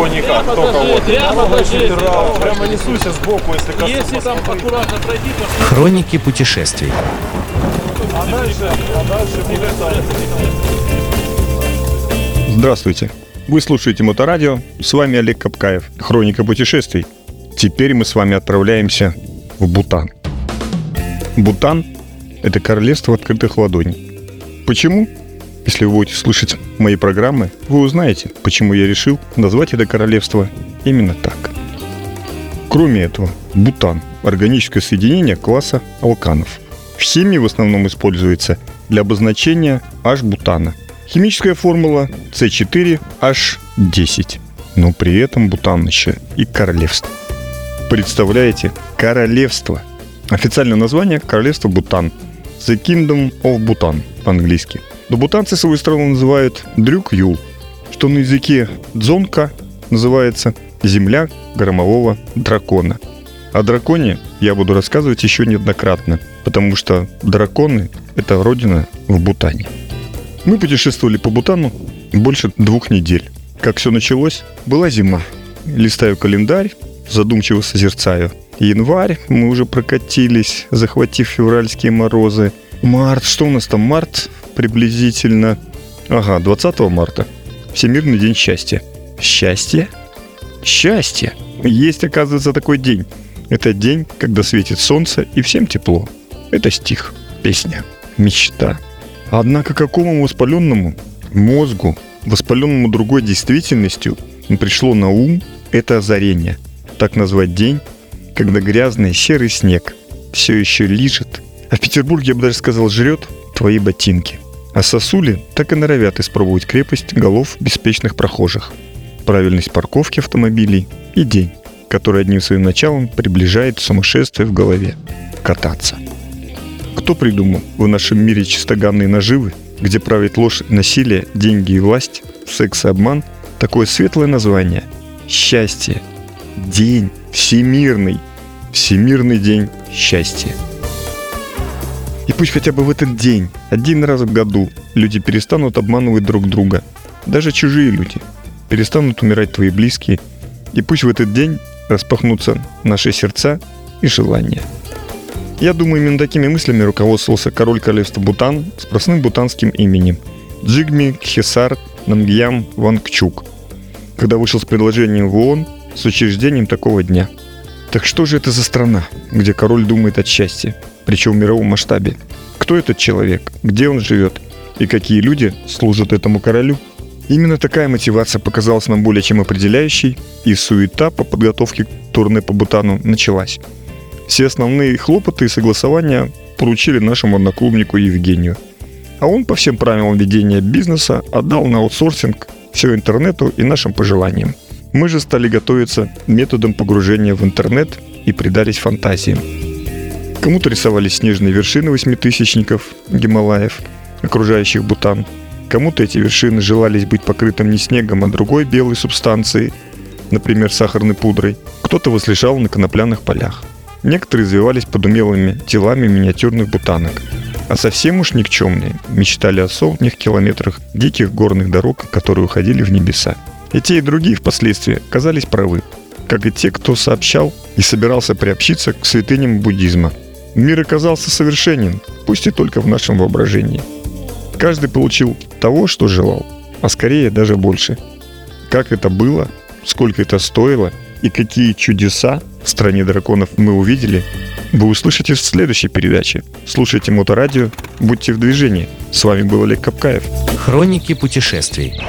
его никак, даже, вот. прямо несусь сбоку, если коснусь. Если там аккуратно пройди, то Хроники путешествий. А дальше, а дальше будет. Здравствуйте. Вы слушаете Моторадио. С вами Олег Капкаев. Хроника путешествий. Теперь мы с вами отправляемся в Бутан. Бутан – это королевство открытых ладоней. Почему? Если вы будете слушать мои программы, вы узнаете, почему я решил назвать это королевство именно так. Кроме этого, бутан – органическое соединение класса алканов. В химии в основном используется для обозначения H-бутана. Химическая формула C4H10. Но при этом бутан еще и королевство. Представляете? Королевство. Официальное название – Королевство Бутан. The Kingdom of Bhutan по-английски. Но бутанцы свою страну называют Дрюк Юл, что на языке дзонка называется «Земля громового дракона». О драконе я буду рассказывать еще неоднократно, потому что драконы – это родина в Бутане. Мы путешествовали по Бутану больше двух недель. Как все началось, была зима. Листаю календарь, задумчиво созерцаю. Январь, мы уже прокатились, захватив февральские морозы. Март, что у нас там? Март приблизительно... Ага, 20 марта. Всемирный день счастья. Счастье? Счастье! Есть, оказывается, такой день. Это день, когда светит солнце и всем тепло. Это стих, песня, мечта. Однако какому воспаленному мозгу, воспаленному другой действительностью, пришло на ум это озарение. Так назвать день, когда грязный серый снег все еще лижет, а в Петербурге, я бы даже сказал, жрет твои ботинки. А сосули так и норовят испробовать крепость голов беспечных прохожих, правильность парковки автомобилей и день, который одним своим началом приближает сумасшествие в голове – кататься. Кто придумал в нашем мире чистоганные наживы, где правит ложь, насилие, деньги и власть, секс и обман, такое светлое название – счастье, день всемирный, всемирный день счастья. И пусть хотя бы в этот день, один раз в году, люди перестанут обманывать друг друга, даже чужие люди, перестанут умирать твои близкие, и пусть в этот день распахнутся наши сердца и желания. Я думаю, именно такими мыслями руководствовался король королевства Бутан с простым бутанским именем Джигми Кхесар Намгьям Вангчук, когда вышел с предложением в ООН с учреждением такого дня. Так что же это за страна, где король думает о счастье, причем в мировом масштабе? Кто этот человек, где он живет и какие люди служат этому королю? Именно такая мотивация показалась нам более чем определяющей, и суета по подготовке к турне по Бутану началась. Все основные хлопоты и согласования поручили нашему одноклубнику Евгению. А он по всем правилам ведения бизнеса отдал на аутсорсинг все интернету и нашим пожеланиям. Мы же стали готовиться методом погружения в интернет и предались фантазиям. Кому-то рисовались снежные вершины восьмитысячников Гималаев, окружающих Бутан. Кому-то эти вершины желались быть покрытым не снегом, а другой белой субстанцией, например, сахарной пудрой. Кто-то возлежал на конопляных полях. Некоторые извивались под умелыми телами миниатюрных бутанок. А совсем уж никчемные мечтали о сотнях километрах диких горных дорог, которые уходили в небеса. И те, и другие впоследствии казались правы, как и те, кто сообщал и собирался приобщиться к святыням буддизма. Мир оказался совершенен, пусть и только в нашем воображении. Каждый получил того, что желал, а скорее даже больше. Как это было, сколько это стоило и какие чудеса в стране драконов мы увидели, вы услышите в следующей передаче. Слушайте Моторадио, будьте в движении. С вами был Олег Капкаев. Хроники путешествий.